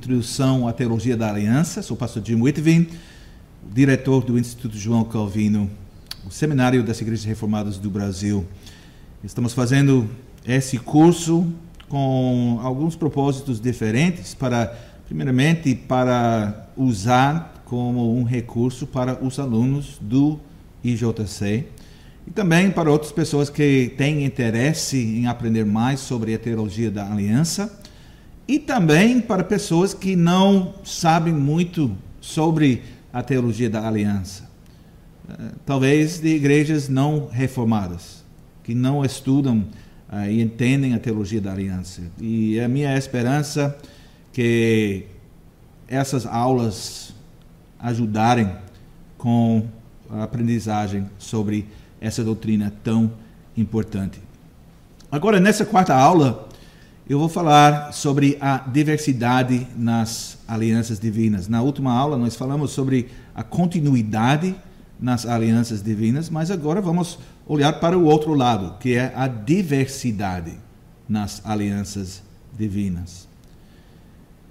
Introdução à Teologia da Aliança. Sou o pastor Jim Whitvin, diretor do Instituto João Calvino, o Seminário das Igrejas Reformadas do Brasil. Estamos fazendo esse curso com alguns propósitos diferentes para, primeiramente, para usar como um recurso para os alunos do IJC e também para outras pessoas que têm interesse em aprender mais sobre a teologia da aliança e também para pessoas que não sabem muito sobre a teologia da aliança. Eh, talvez de igrejas não reformadas, que não estudam uh, e entendem a teologia da aliança. E é a minha esperança que essas aulas ajudarem com a aprendizagem sobre essa doutrina tão importante. Agora, nessa quarta aula, eu vou falar sobre a diversidade nas alianças divinas. Na última aula, nós falamos sobre a continuidade nas alianças divinas, mas agora vamos olhar para o outro lado, que é a diversidade nas alianças divinas.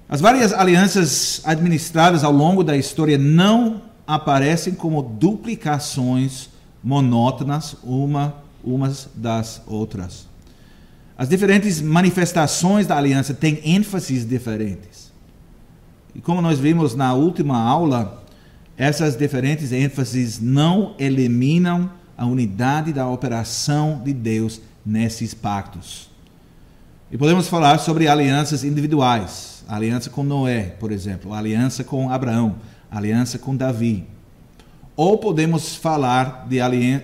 As várias alianças administradas ao longo da história não aparecem como duplicações monótonas uma umas das outras. As diferentes manifestações da aliança têm ênfases diferentes. E como nós vimos na última aula, essas diferentes ênfases não eliminam a unidade da operação de Deus nesses pactos. E podemos falar sobre alianças individuais, a aliança com Noé, por exemplo, a aliança com Abraão, a aliança com Davi, ou podemos falar de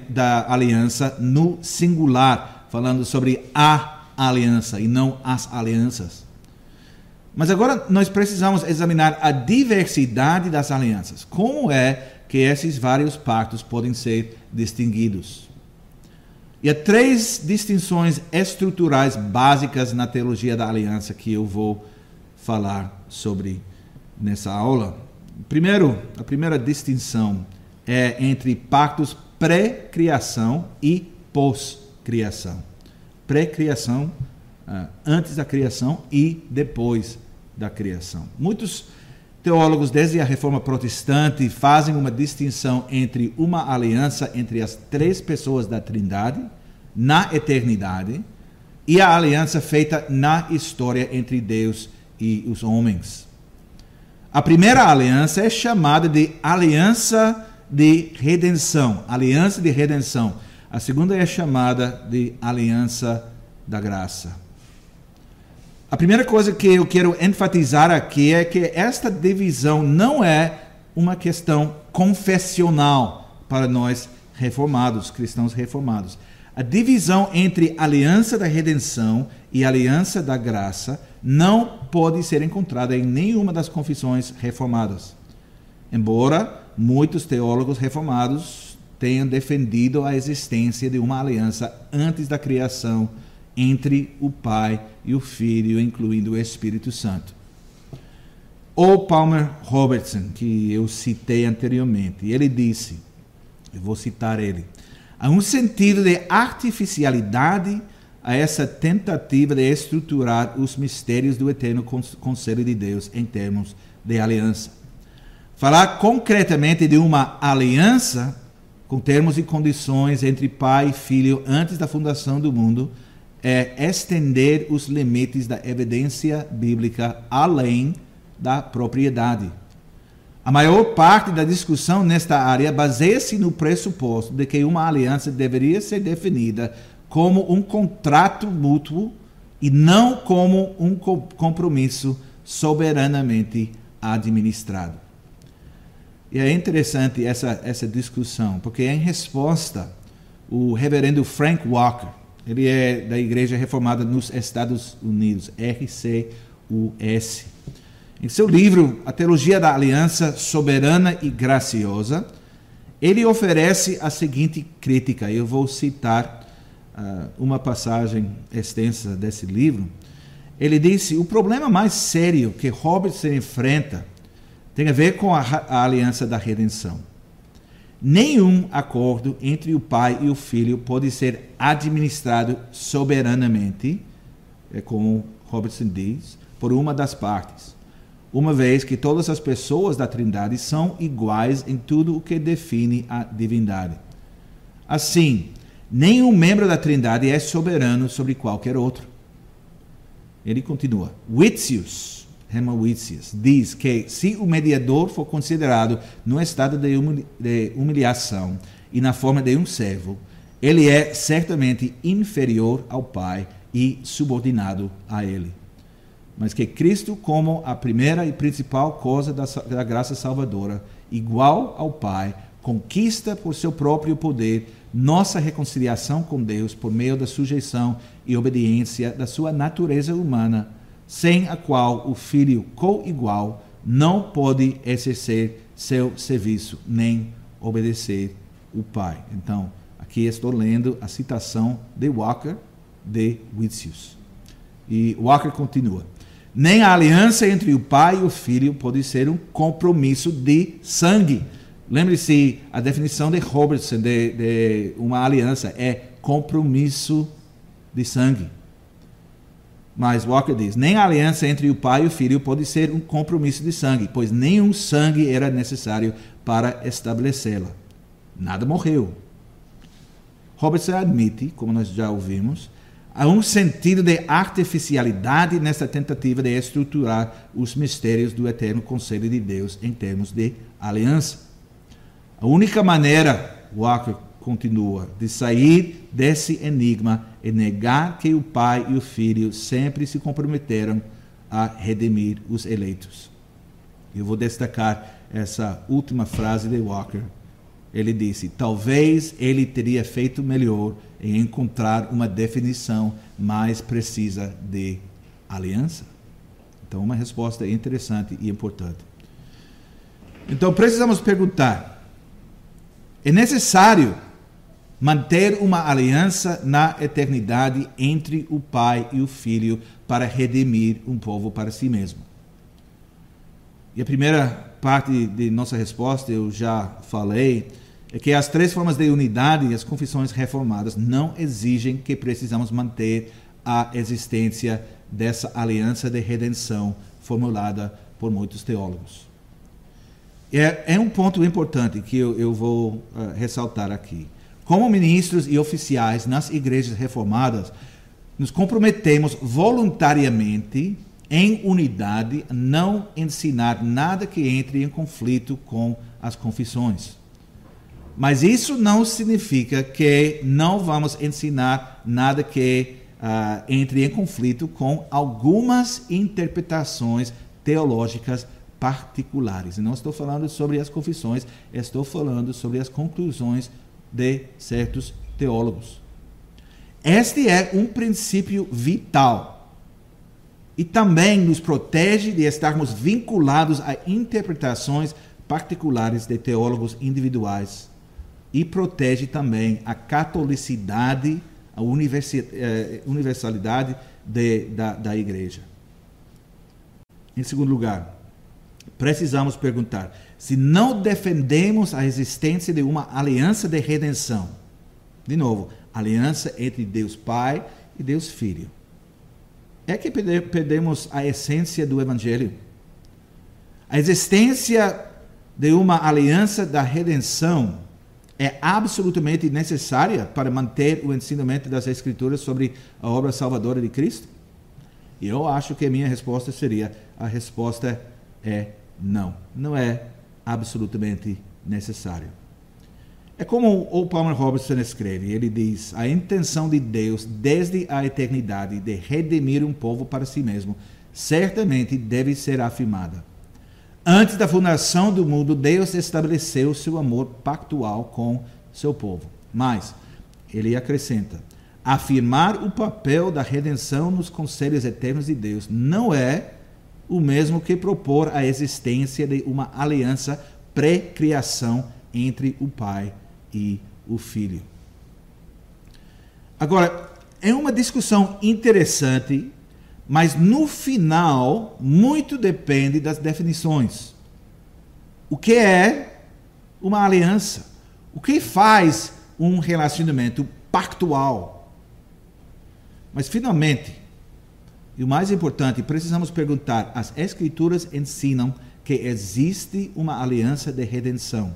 da aliança no singular, falando sobre a aliança e não as alianças. Mas agora nós precisamos examinar a diversidade das alianças. Como é que esses vários pactos podem ser distinguidos? E há três distinções estruturais básicas na teologia da aliança que eu vou falar sobre nessa aula. Primeiro, a primeira distinção é entre pactos pré-criação e pós-criação. Pré-criação, uh, antes da criação e depois da criação. Muitos teólogos, desde a reforma protestante, fazem uma distinção entre uma aliança entre as três pessoas da Trindade na eternidade e a aliança feita na história entre Deus e os homens. A primeira aliança é chamada de aliança de redenção, aliança de redenção. A segunda é chamada de aliança da graça. A primeira coisa que eu quero enfatizar aqui é que esta divisão não é uma questão confessional para nós reformados, cristãos reformados. A divisão entre aliança da redenção e aliança da graça não pode ser encontrada em nenhuma das confissões reformadas. Embora muitos teólogos reformados tenham defendido a existência de uma aliança antes da criação entre o Pai e o Filho, incluindo o Espírito Santo. O Palmer Robertson, que eu citei anteriormente, ele disse, eu vou citar ele, há um sentido de artificialidade a essa tentativa de estruturar os mistérios do eterno conselho de Deus em termos de aliança. Falar concretamente de uma aliança com termos e condições entre pai e filho antes da fundação do mundo é estender os limites da evidência bíblica além da propriedade. A maior parte da discussão nesta área baseia-se no pressuposto de que uma aliança deveria ser definida como um contrato mútuo e não como um compromisso soberanamente administrado. E é interessante essa, essa discussão, porque em resposta, o reverendo Frank Walker, ele é da Igreja Reformada nos Estados Unidos, RCUS. Em seu livro, A Teologia da Aliança Soberana e Graciosa, ele oferece a seguinte crítica. Eu vou citar uh, uma passagem extensa desse livro. Ele disse: o problema mais sério que Robertson enfrenta tem a ver com a, a aliança da redenção. Nenhum acordo entre o pai e o filho pode ser administrado soberanamente, é como Robertson diz, por uma das partes. uma vez que todas as pessoas da Trindade são iguais em tudo o que define a divindade. Assim, nenhum membro da Trindade é soberano sobre qualquer outro. Ele continua. Witzius, Witzius, diz que se o mediador for considerado no estado de humilhação e na forma de um servo, ele é certamente inferior ao Pai e subordinado a ele. Mas que Cristo, como a primeira e principal causa da, da graça salvadora, igual ao Pai, conquista por seu próprio poder nossa reconciliação com Deus por meio da sujeição e obediência da sua natureza humana, sem a qual o Filho co-igual não pode exercer seu serviço nem obedecer o Pai. Então, aqui estou lendo a citação de Walker de Witsius. E Walker continua nem a aliança entre o pai e o filho pode ser um compromisso de sangue. Lembre-se, a definição de Robertson de, de uma aliança é compromisso de sangue. Mas Walker diz: nem a aliança entre o pai e o filho pode ser um compromisso de sangue, pois nenhum sangue era necessário para estabelecê-la. Nada morreu. Robertson admite, como nós já ouvimos, Há um sentido de artificialidade nessa tentativa de estruturar os mistérios do eterno conselho de Deus em termos de aliança. A única maneira, Walker continua, de sair desse enigma é negar que o Pai e o Filho sempre se comprometeram a redimir os eleitos. Eu vou destacar essa última frase de Walker. Ele disse: talvez ele teria feito melhor em encontrar uma definição mais precisa de aliança? Então, uma resposta interessante e importante. Então, precisamos perguntar: é necessário manter uma aliança na eternidade entre o Pai e o Filho para redimir um povo para si mesmo? E a primeira parte de nossa resposta eu já falei é que as três formas de unidade e as confissões reformadas não exigem que precisamos manter a existência dessa aliança de redenção formulada por muitos teólogos. É, é um ponto importante que eu, eu vou uh, ressaltar aqui. Como ministros e oficiais nas igrejas reformadas, nos comprometemos voluntariamente em unidade não ensinar nada que entre em conflito com as confissões. Mas isso não significa que não vamos ensinar nada que uh, entre em conflito com algumas interpretações teológicas particulares. E não estou falando sobre as confissões, estou falando sobre as conclusões de certos teólogos. Este é um princípio vital e também nos protege de estarmos vinculados a interpretações particulares de teólogos individuais e protege também a catolicidade, a eh, universalidade de, da, da igreja. Em segundo lugar, precisamos perguntar se não defendemos a existência de uma aliança de redenção. De novo, aliança entre Deus Pai e Deus Filho. É que perdemos a essência do Evangelho. A existência de uma aliança da redenção é absolutamente necessária para manter o ensinamento das Escrituras sobre a obra salvadora de Cristo? E eu acho que a minha resposta seria: a resposta é não. Não é absolutamente necessário. É como o Palmer Robertson escreve: ele diz, a intenção de Deus desde a eternidade de redimir um povo para si mesmo certamente deve ser afirmada Antes da fundação do mundo, Deus estabeleceu seu amor pactual com seu povo. Mas, ele acrescenta: afirmar o papel da redenção nos conselhos eternos de Deus não é o mesmo que propor a existência de uma aliança pré-criação entre o Pai e o Filho. Agora, é uma discussão interessante mas no final, muito depende das definições. O que é uma aliança? O que faz um relacionamento pactual? Mas finalmente, E o mais importante, precisamos perguntar: as Escrituras ensinam que existe uma aliança de redenção?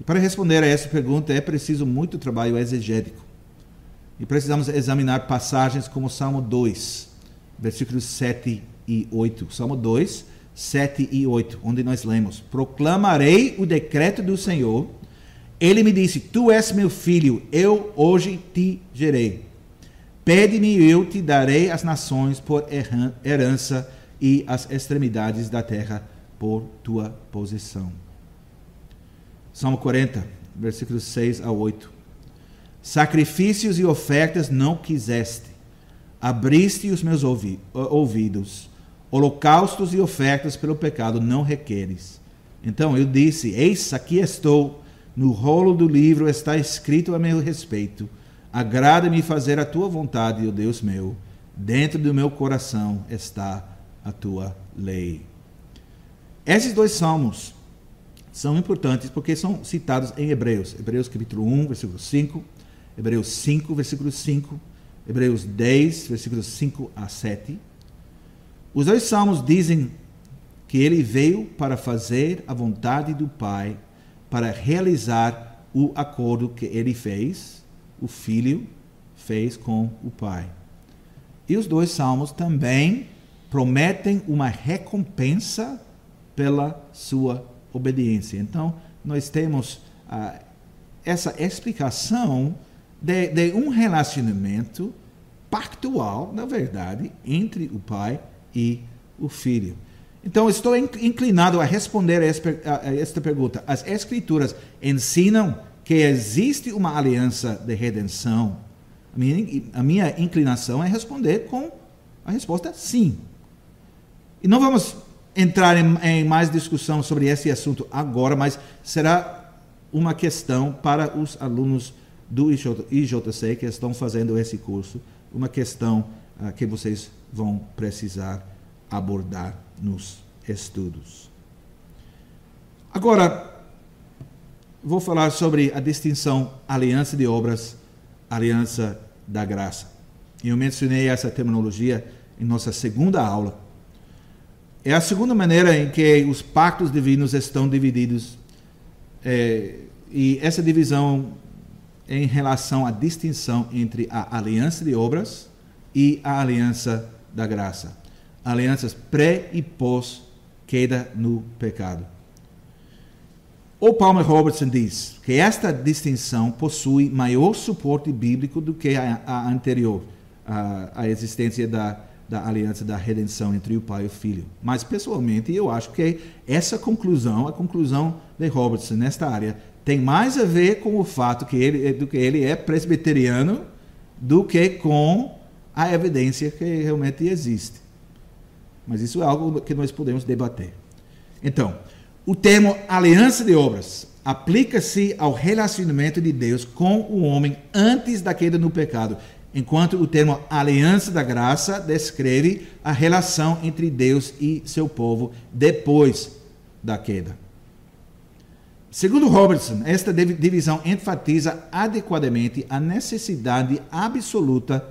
E para responder a essa pergunta é preciso muito trabalho exegético. E precisamos examinar passagens como Salmo 2, versículos 7 e 8. Salmo 2, 7 e 8, onde nós lemos: Proclamarei o decreto do Senhor. Ele me disse: Tu és meu filho, eu hoje te gerei. Pede-me e eu te darei as nações por herança e as extremidades da terra por tua posição. Salmo 40, versículos 6 a 8. Sacrifícios e ofertas não quiseste, abriste os meus ouvidos holocaustos e ofertas pelo pecado não requeres. Então eu disse: Eis aqui estou, no rolo do livro está escrito a meu respeito. Agrada-me fazer a tua vontade, ó Deus meu. Dentro do meu coração está a tua lei. Esses dois salmos são importantes porque são citados em Hebreus. Hebreus capítulo 1, versículo 5, Hebreus 5, versículo 5, Hebreus 10, versículos 5 a 7 os dois salmos dizem que ele veio para fazer a vontade do Pai, para realizar o acordo que ele fez, o filho fez com o Pai. E os dois salmos também prometem uma recompensa pela sua obediência. Então, nós temos ah, essa explicação de, de um relacionamento pactual, na verdade, entre o Pai e o Filho. Então, estou inclinado a responder a esta pergunta. As Escrituras ensinam que existe uma aliança de redenção? A minha, a minha inclinação é responder com a resposta sim. E não vamos entrar em, em mais discussão sobre esse assunto agora, mas será uma questão para os alunos do IJC que estão fazendo esse curso, uma questão uh, que vocês vão precisar abordar nos estudos. Agora, vou falar sobre a distinção aliança de obras, aliança da graça. Eu mencionei essa terminologia em nossa segunda aula. É a segunda maneira em que os pactos divinos estão divididos. É, e essa divisão é em relação à distinção entre a aliança de obras e a aliança da graça. Alianças pré e pós queda no pecado. O Palmer Robertson diz que esta distinção possui maior suporte bíblico do que a, a anterior, a, a existência da, da aliança da redenção entre o pai e o filho. Mas, pessoalmente, eu acho que essa conclusão, a conclusão de Robertson nesta área, tem mais a ver com o fato que ele, do que ele é presbiteriano do que com a evidência que realmente existe. Mas isso é algo que nós podemos debater. Então, o termo aliança de obras aplica-se ao relacionamento de Deus com o homem antes da queda no pecado, enquanto o termo aliança da graça descreve a relação entre Deus e seu povo depois da queda. Segundo Robertson, esta divisão enfatiza adequadamente a necessidade absoluta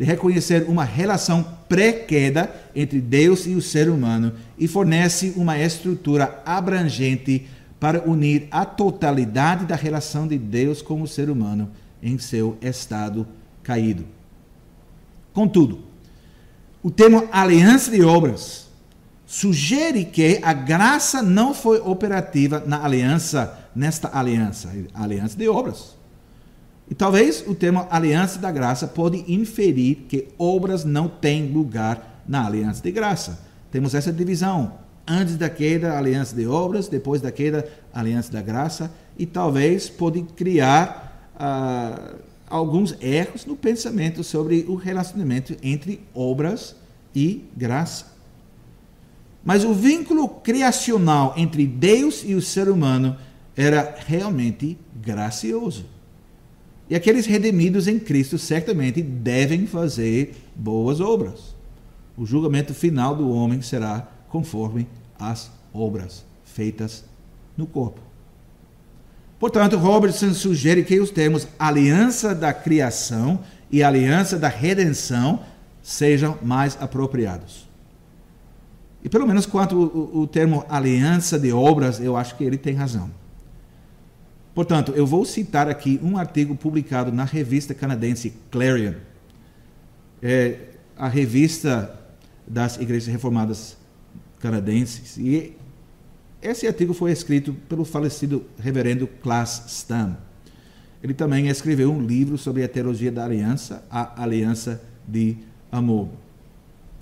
de reconhecer uma relação pré-queda entre Deus e o ser humano e fornece uma estrutura abrangente para unir a totalidade da relação de Deus com o ser humano em seu estado caído. Contudo, o termo aliança de obras sugere que a graça não foi operativa na aliança, nesta aliança, aliança de obras. E talvez o termo aliança da graça pode inferir que obras não têm lugar na aliança de graça. Temos essa divisão. Antes da queda, aliança de obras, depois da queda, aliança da graça. E talvez pode criar ah, alguns erros no pensamento sobre o relacionamento entre obras e graça. Mas o vínculo criacional entre Deus e o ser humano era realmente gracioso. E aqueles redimidos em Cristo certamente devem fazer boas obras. O julgamento final do homem será conforme as obras feitas no corpo. Portanto, Robertson sugere que os termos aliança da criação e aliança da redenção sejam mais apropriados. E pelo menos quanto o, o termo aliança de obras, eu acho que ele tem razão. Portanto, eu vou citar aqui um artigo publicado na revista canadense Clarion, é a revista das igrejas reformadas canadenses. E esse artigo foi escrito pelo falecido reverendo Klaas Stam. Ele também escreveu um livro sobre a teologia da aliança, a aliança de amor.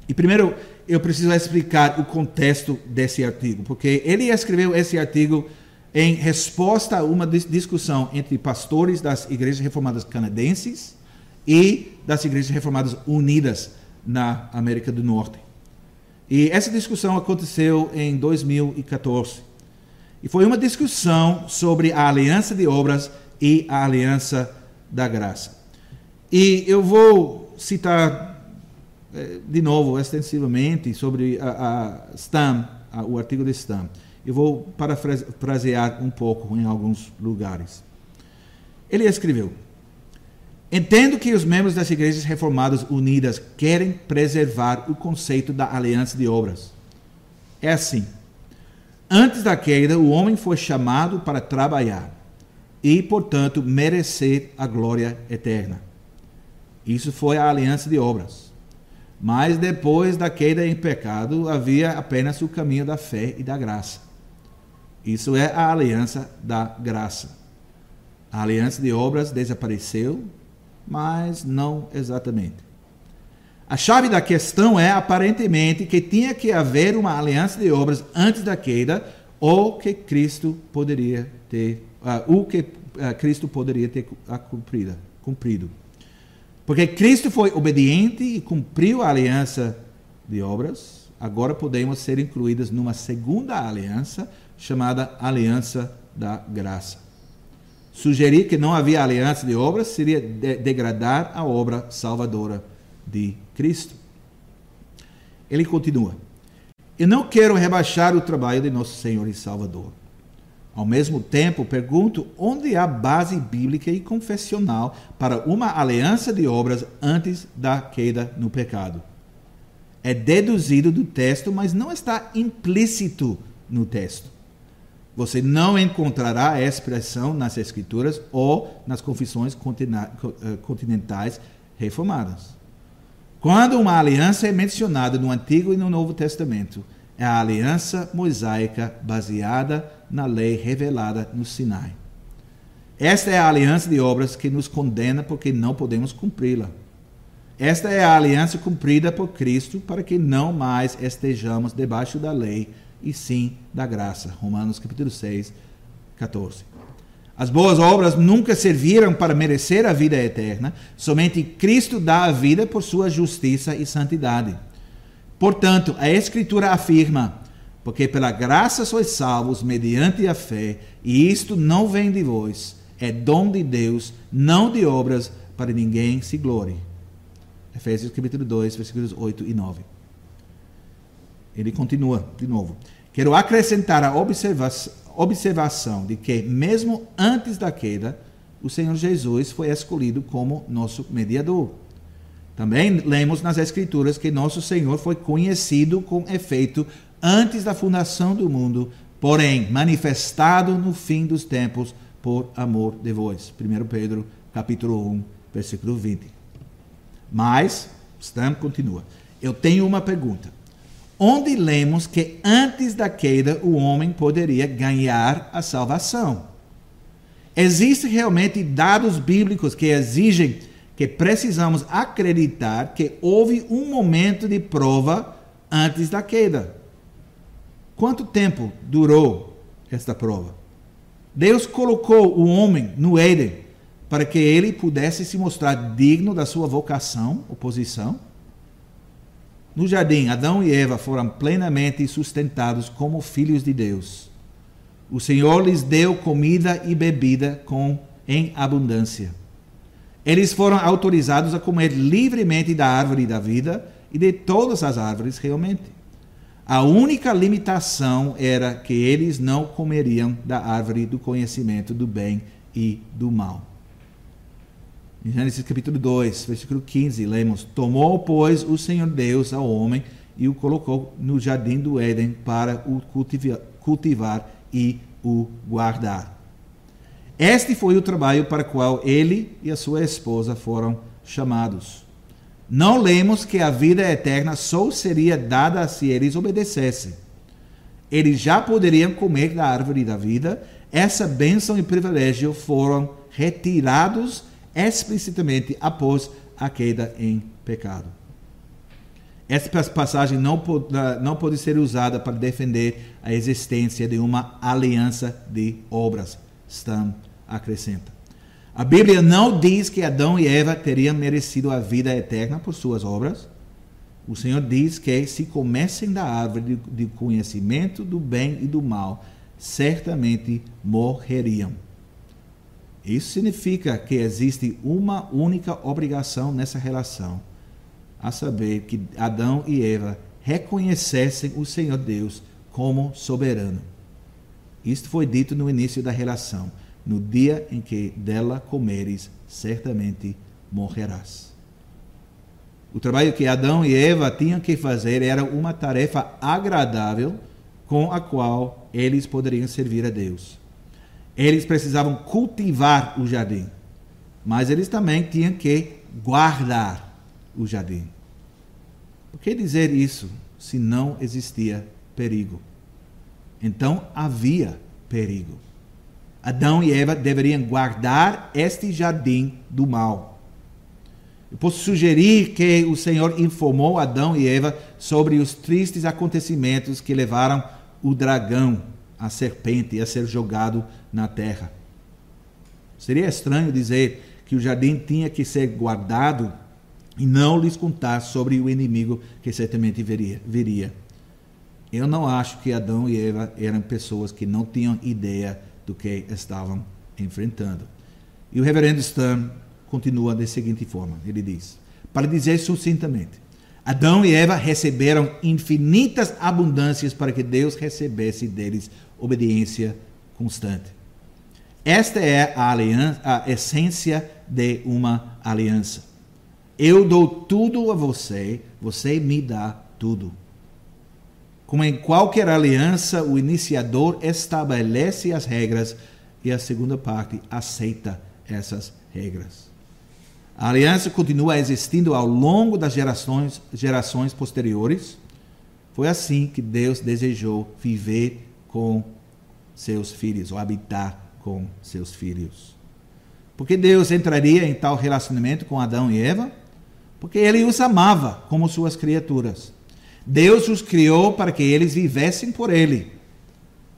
E primeiro eu preciso explicar o contexto desse artigo, porque ele escreveu esse artigo em resposta a uma discussão entre pastores das igrejas reformadas canadenses e das igrejas reformadas unidas na América do Norte. E essa discussão aconteceu em 2014. E foi uma discussão sobre a aliança de obras e a aliança da graça. E eu vou citar eh, de novo, extensivamente, sobre a, a Stam, a, o artigo de Stam. Eu vou parafrasear um pouco em alguns lugares. Ele escreveu: Entendo que os membros das igrejas reformadas unidas querem preservar o conceito da aliança de obras. É assim. Antes da queda, o homem foi chamado para trabalhar e, portanto, merecer a glória eterna. Isso foi a aliança de obras. Mas depois da queda em pecado, havia apenas o caminho da fé e da graça. Isso é a aliança da graça. A aliança de obras desapareceu mas não exatamente. A chave da questão é, aparentemente, que tinha que haver uma aliança de obras antes da queda, ou que Cristo poderia ter, uh, o que uh, Cristo poderia ter cumprido, cumprido. Porque Cristo foi obediente e cumpriu a aliança de obras, agora podemos ser incluídas numa segunda aliança, chamada aliança da graça. Sugerir que não havia aliança de obras seria de degradar a obra salvadora de Cristo. Ele continua: Eu não quero rebaixar o trabalho de nosso Senhor e Salvador. Ao mesmo tempo, pergunto onde há base bíblica e confessional para uma aliança de obras antes da queda no pecado. É deduzido do texto, mas não está implícito no texto. Você não encontrará a expressão nas Escrituras ou nas confissões eh, continentais reformadas. Quando uma aliança é mencionada no Antigo e no Novo Testamento, é a aliança mosaica baseada na lei revelada no Sinai. Esta é a aliança de obras que nos condena porque não podemos cumpri-la. Esta é a aliança cumprida por Cristo para que não mais estejamos debaixo da lei e sim da graça. Romanos capítulo 6, 14. As boas obras nunca serviram para merecer a vida eterna, somente Cristo dá a vida por sua justiça e santidade. Portanto, a Escritura afirma: porque pela graça sois salvos mediante a fé, e isto não vem de vós, é dom de Deus, não de obras, para ninguém se glorie. Efésios capítulo 2, versículos 8 e 9. Ele continua de novo. Quero acrescentar a observa observação de que, mesmo antes da queda, o Senhor Jesus foi escolhido como nosso mediador. Também lemos nas Escrituras que nosso Senhor foi conhecido com efeito antes da fundação do mundo, porém manifestado no fim dos tempos por amor de vós. 1 Pedro, capítulo 1, versículo 20. Mas, Stam continua. Eu tenho uma pergunta onde lemos que antes da queda o homem poderia ganhar a salvação. Existem realmente dados bíblicos que exigem que precisamos acreditar que houve um momento de prova antes da queda. Quanto tempo durou esta prova? Deus colocou o homem no Éden para que ele pudesse se mostrar digno da sua vocação, oposição no jardim, Adão e Eva foram plenamente sustentados como filhos de Deus. O Senhor lhes deu comida e bebida com em abundância. Eles foram autorizados a comer livremente da árvore da vida e de todas as árvores realmente. A única limitação era que eles não comeriam da árvore do conhecimento do bem e do mal. Em Gênesis capítulo 2, versículo 15, lemos: Tomou, pois, o Senhor Deus ao homem e o colocou no jardim do Éden para o cultivar, cultivar e o guardar. Este foi o trabalho para o qual ele e a sua esposa foram chamados. Não lemos que a vida eterna só seria dada se eles obedecessem. Eles já poderiam comer da árvore da vida. Essa bênção e privilégio foram retirados explicitamente após a queda em pecado. Essa passagem não pode, não pode ser usada para defender a existência de uma aliança de obras. Stam acrescenta. A Bíblia não diz que Adão e Eva teriam merecido a vida eterna por suas obras. O Senhor diz que se comessem da árvore de conhecimento do bem e do mal, certamente morreriam. Isso significa que existe uma única obrigação nessa relação a saber que Adão e Eva reconhecessem o Senhor Deus como soberano. Isto foi dito no início da relação. No dia em que dela comeres, certamente morrerás. O trabalho que Adão e Eva tinham que fazer era uma tarefa agradável com a qual eles poderiam servir a Deus. Eles precisavam cultivar o jardim, mas eles também tinham que guardar o jardim. Por que dizer isso se não existia perigo? Então havia perigo. Adão e Eva deveriam guardar este jardim do mal. Eu posso sugerir que o Senhor informou Adão e Eva sobre os tristes acontecimentos que levaram o dragão, a serpente, a ser jogado na terra. Seria estranho dizer que o jardim tinha que ser guardado e não lhes contar sobre o inimigo que certamente viria. Eu não acho que Adão e Eva eram pessoas que não tinham ideia do que estavam enfrentando. E o reverendo Sturm continua da seguinte forma: ele diz, para dizer sucintamente, Adão e Eva receberam infinitas abundâncias para que Deus recebesse deles obediência constante. Esta é a, aliança, a essência de uma aliança. Eu dou tudo a você, você me dá tudo. Como em qualquer aliança, o iniciador estabelece as regras e a segunda parte aceita essas regras. A aliança continua existindo ao longo das gerações, gerações posteriores. Foi assim que Deus desejou viver com seus filhos, ou habitar com seus filhos. Porque Deus entraria em tal relacionamento com Adão e Eva? porque ele os amava como suas criaturas. Deus os criou para que eles vivessem por ele.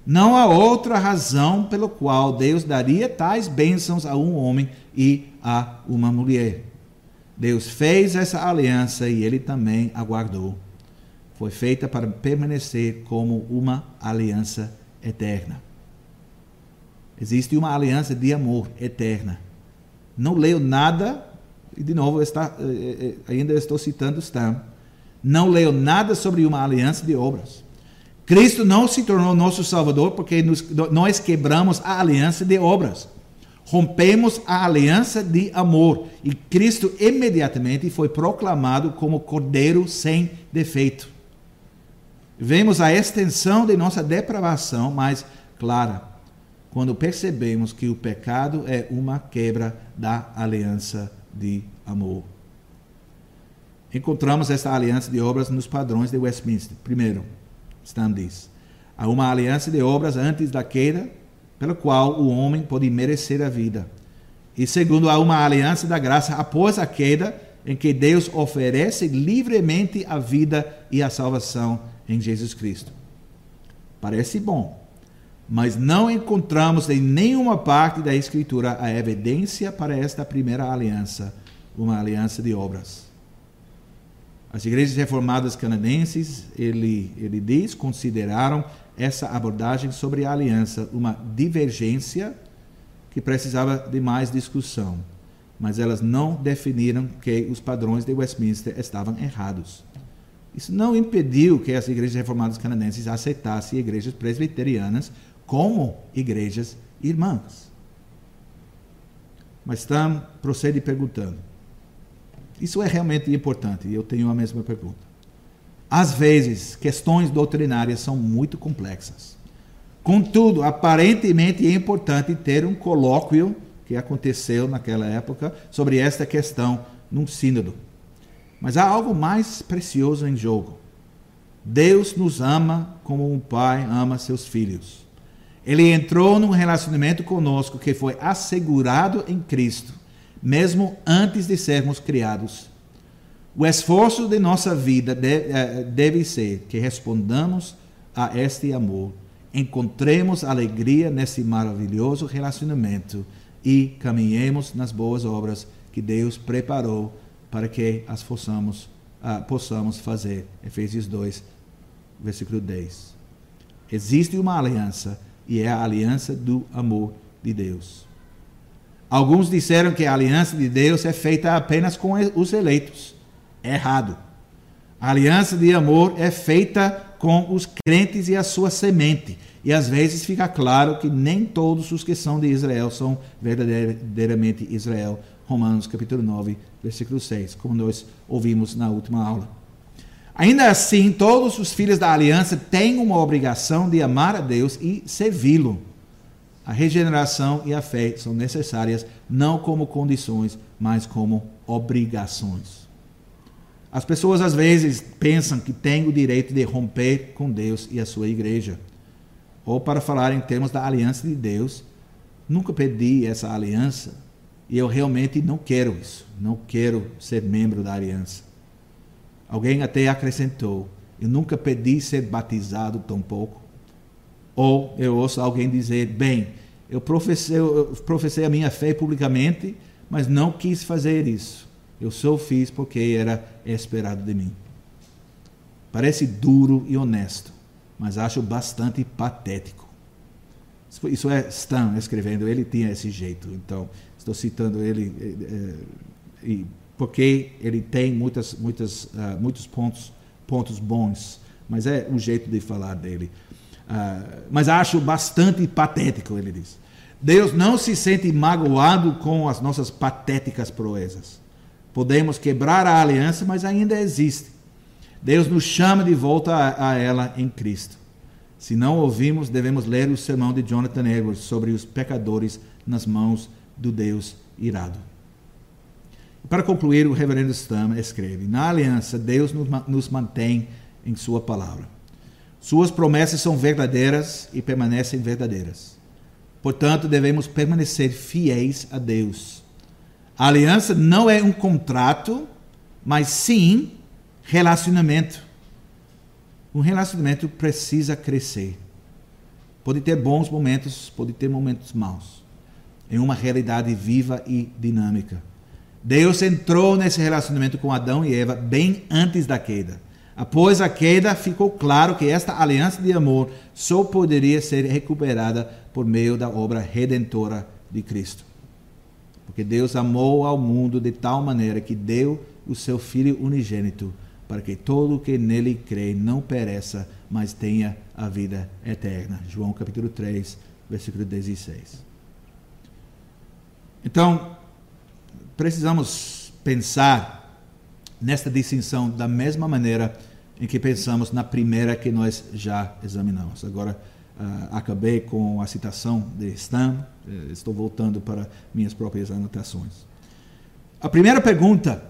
Não há outra razão pelo qual Deus daria tais bênçãos a um homem e a uma mulher. Deus fez essa aliança e ele também aguardou. Foi feita para permanecer como uma aliança eterna. Existe uma aliança de amor eterna. Não leio nada e de novo está, eh, eh, eh, ainda estou citando Stam, não leio nada sobre uma aliança de obras. Cristo não se tornou nosso Salvador porque nos, nós quebramos a aliança de obras. Rompemos a aliança de amor e Cristo imediatamente foi proclamado como Cordeiro sem defeito. Vemos a extensão de nossa depravação mais clara quando percebemos que o pecado é uma quebra da aliança de amor. Encontramos esta aliança de obras nos padrões de Westminster. Primeiro, Stan diz: há uma aliança de obras antes da queda, pela qual o homem pode merecer a vida. E segundo, há uma aliança da graça após a queda, em que Deus oferece livremente a vida e a salvação em Jesus Cristo. Parece bom, mas não encontramos em nenhuma parte da Escritura a evidência para esta primeira aliança, uma aliança de obras. As igrejas reformadas canadenses, ele, ele diz, consideraram essa abordagem sobre a aliança uma divergência que precisava de mais discussão, mas elas não definiram que os padrões de Westminster estavam errados. Isso não impediu que as igrejas reformadas canadenses aceitassem igrejas presbiterianas como igrejas irmãs. Mas Stam procede perguntando. Isso é realmente importante e eu tenho a mesma pergunta. Às vezes, questões doutrinárias são muito complexas. Contudo, aparentemente é importante ter um colóquio que aconteceu naquela época sobre esta questão num sínodo. Mas há algo mais precioso em jogo. Deus nos ama como um pai ama seus filhos. Ele entrou num relacionamento conosco que foi assegurado em Cristo, mesmo antes de sermos criados. O esforço de nossa vida eh, deve ser que respondamos a este amor, encontremos alegria nesse maravilhoso relacionamento e caminhemos nas boas obras que Deus preparou para que as possamos, uh, possamos fazer. Efésios 2, versículo 10. Existe uma aliança e é a aliança do amor de Deus. Alguns disseram que a aliança de Deus é feita apenas com os eleitos. Errado. A aliança de amor é feita com os crentes e a sua semente. E às vezes fica claro que nem todos os que são de Israel são verdadeiramente Israel. Romanos capítulo 9, versículo 6, como nós ouvimos na última aula. Ainda assim, todos os filhos da aliança têm uma obrigação de amar a Deus e servi-lo. A regeneração e a fé são necessárias não como condições, mas como obrigações. As pessoas às vezes pensam que têm o direito de romper com Deus e a sua igreja. Ou para falar em termos da aliança de Deus, nunca pedi essa aliança e eu realmente não quero isso. Não quero ser membro da aliança. Alguém até acrescentou: Eu nunca pedi ser batizado tampouco. Ou eu ouço alguém dizer: Bem, eu professei, eu professei a minha fé publicamente, mas não quis fazer isso. Eu só fiz porque era esperado de mim. Parece duro e honesto, mas acho bastante patético. Isso é Stan escrevendo, ele tinha esse jeito. Então, estou citando ele é, é, porque ele tem muitas, muitas, uh, muitos pontos, pontos bons, mas é o jeito de falar dele. Uh, mas acho bastante patético, ele diz. Deus não se sente magoado com as nossas patéticas proezas. Podemos quebrar a aliança, mas ainda existe. Deus nos chama de volta a, a ela em Cristo. Se não ouvimos, devemos ler o sermão de Jonathan Edwards sobre os pecadores nas mãos do Deus irado. Para concluir, o reverendo Stam escreve: Na aliança, Deus nos mantém em Sua palavra. Suas promessas são verdadeiras e permanecem verdadeiras. Portanto, devemos permanecer fiéis a Deus. A aliança não é um contrato, mas sim relacionamento. Um relacionamento precisa crescer. Pode ter bons momentos, pode ter momentos maus em uma realidade viva e dinâmica. Deus entrou nesse relacionamento com Adão e Eva bem antes da queda. Após a queda, ficou claro que esta aliança de amor só poderia ser recuperada por meio da obra redentora de Cristo. Porque Deus amou ao mundo de tal maneira que deu o seu Filho unigênito, para que todo o que nele crê não pereça, mas tenha a vida eterna. João capítulo 3, versículo 16. Então, precisamos pensar nesta distinção da mesma maneira em que pensamos na primeira que nós já examinamos. Agora, uh, acabei com a citação de Stan, uh, estou voltando para minhas próprias anotações. A primeira pergunta: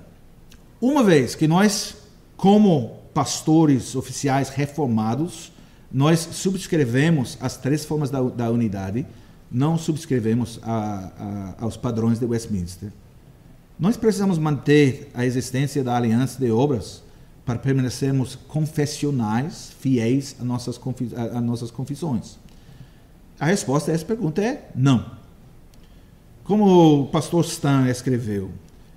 uma vez que nós, como pastores oficiais reformados, nós subscrevemos as três formas da, da unidade, não subscrevemos a, a, aos padrões de Westminster. Nós precisamos manter a existência da aliança de obras para permanecermos confessionais, fiéis às nossas, às nossas confissões. A resposta a essa pergunta é não. Como o pastor Stan escreveu,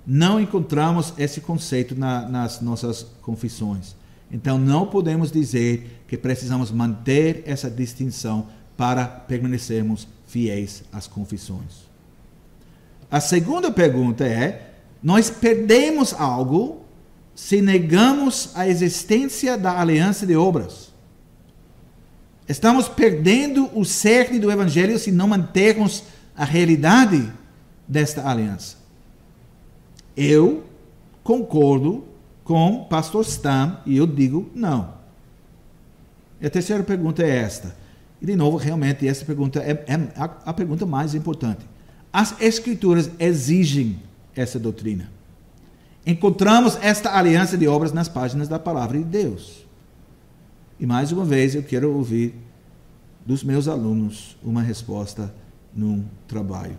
não encontramos esse conceito na, nas nossas confissões. Então, não podemos dizer que precisamos manter essa distinção para permanecermos fiéis às confissões. A segunda pergunta é: nós perdemos algo se negamos a existência da aliança de obras. Estamos perdendo o cerne do evangelho se não mantermos a realidade desta aliança? Eu concordo com pastor Stam e eu digo não. E a terceira pergunta é esta. E de novo, realmente, essa pergunta é, é a, a pergunta mais importante. As escrituras exigem essa doutrina. Encontramos esta aliança de obras nas páginas da palavra de Deus. E mais uma vez eu quero ouvir dos meus alunos uma resposta num trabalho.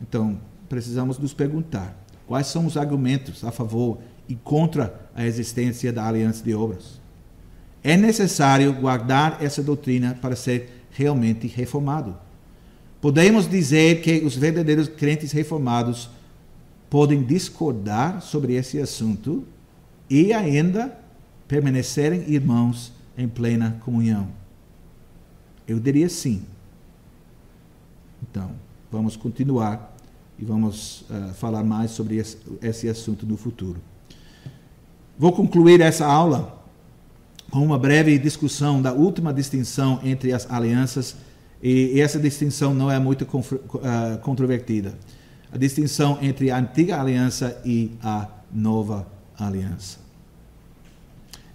Então, precisamos nos perguntar quais são os argumentos a favor e contra a existência da aliança de obras. É necessário guardar essa doutrina para ser realmente reformado. Podemos dizer que os verdadeiros crentes reformados podem discordar sobre esse assunto e ainda permanecerem irmãos em plena comunhão. Eu diria sim. Então, vamos continuar e vamos uh, falar mais sobre esse, assunto no futuro. Vou concluir essa aula com uma breve discussão da última distinção entre as alianças, e essa distinção não é muito uh, controvertida. A distinção entre a antiga aliança e a nova aliança.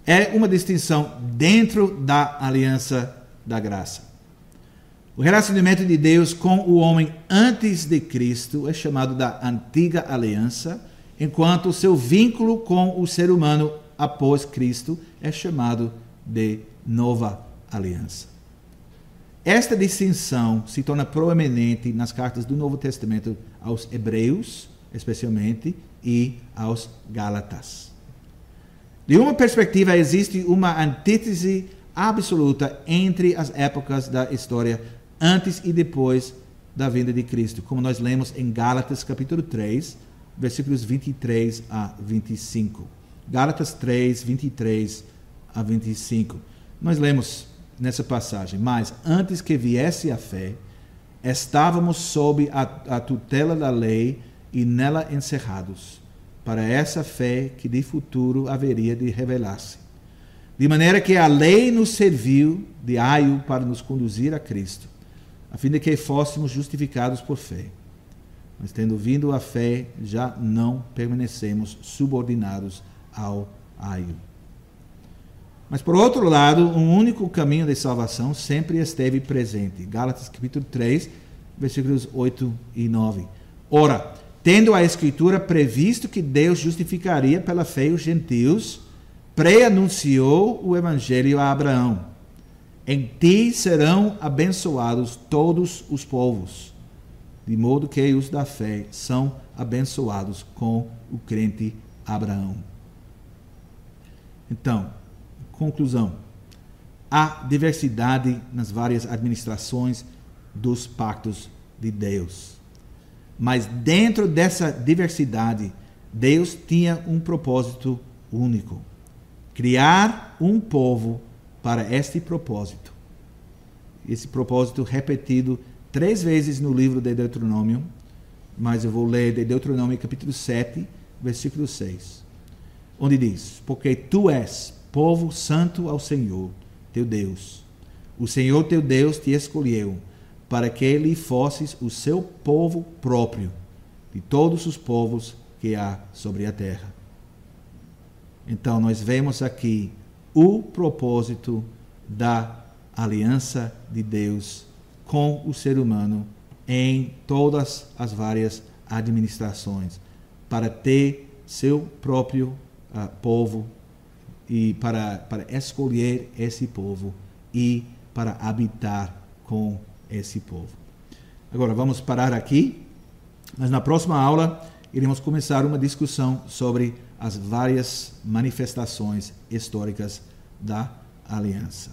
É uma distinção dentro da aliança da graça. O relacionamento de Deus com o homem antes de Cristo é chamado da antiga aliança, enquanto o seu vínculo com o ser humano após Cristo é chamado de nova aliança. Esta distinção se torna proeminente nas cartas do Novo Testamento aos Hebreus, especialmente, e aos Gálatas. De uma perspectiva, existe uma antítese absoluta entre as épocas da história antes e depois da vinda de Cristo, como nós lemos em Gálatas capítulo 3, versículos 23 a 25. Gálatas 3, 23 a 25. Nós lemos nessa passagem, mas antes que viesse a fé, estávamos sob a, a tutela da lei e nela encerrados, para essa fé que de futuro haveria de revelar-se. De maneira que a lei nos serviu de aio para nos conduzir a Cristo, a fim de que fôssemos justificados por fé. Mas tendo vindo a fé, já não permanecemos subordinados ao aio. Mas por outro lado, um único caminho de salvação sempre esteve presente. Gálatas capítulo 3, versículos 8 e 9. Ora, tendo a escritura previsto que Deus justificaria pela fé os gentios, pré-anunciou o evangelho a Abraão. Em ti serão abençoados todos os povos, de modo que os da fé são abençoados com o crente Abraão. Então, conclusão: há diversidade nas várias administrações dos pactos de Deus. Mas dentro dessa diversidade, Deus tinha um propósito único: criar um povo para este propósito. Esse propósito repetido três vezes no livro de Deuteronômio, mas eu vou ler de Deuteronômio capítulo 7, versículo 6 onde diz: Porque tu és povo santo ao Senhor, teu Deus. O Senhor teu Deus te escolheu para que ele fosses o seu povo próprio, de todos os povos que há sobre a terra. Então, nós vemos aqui o propósito da aliança de Deus com o ser humano em todas as várias administrações, para ter seu próprio uh, povo e para, para escolher esse povo e para habitar com esse povo. Agora vamos parar aqui, mas na próxima aula iremos começar uma discussão sobre as várias manifestações históricas da aliança.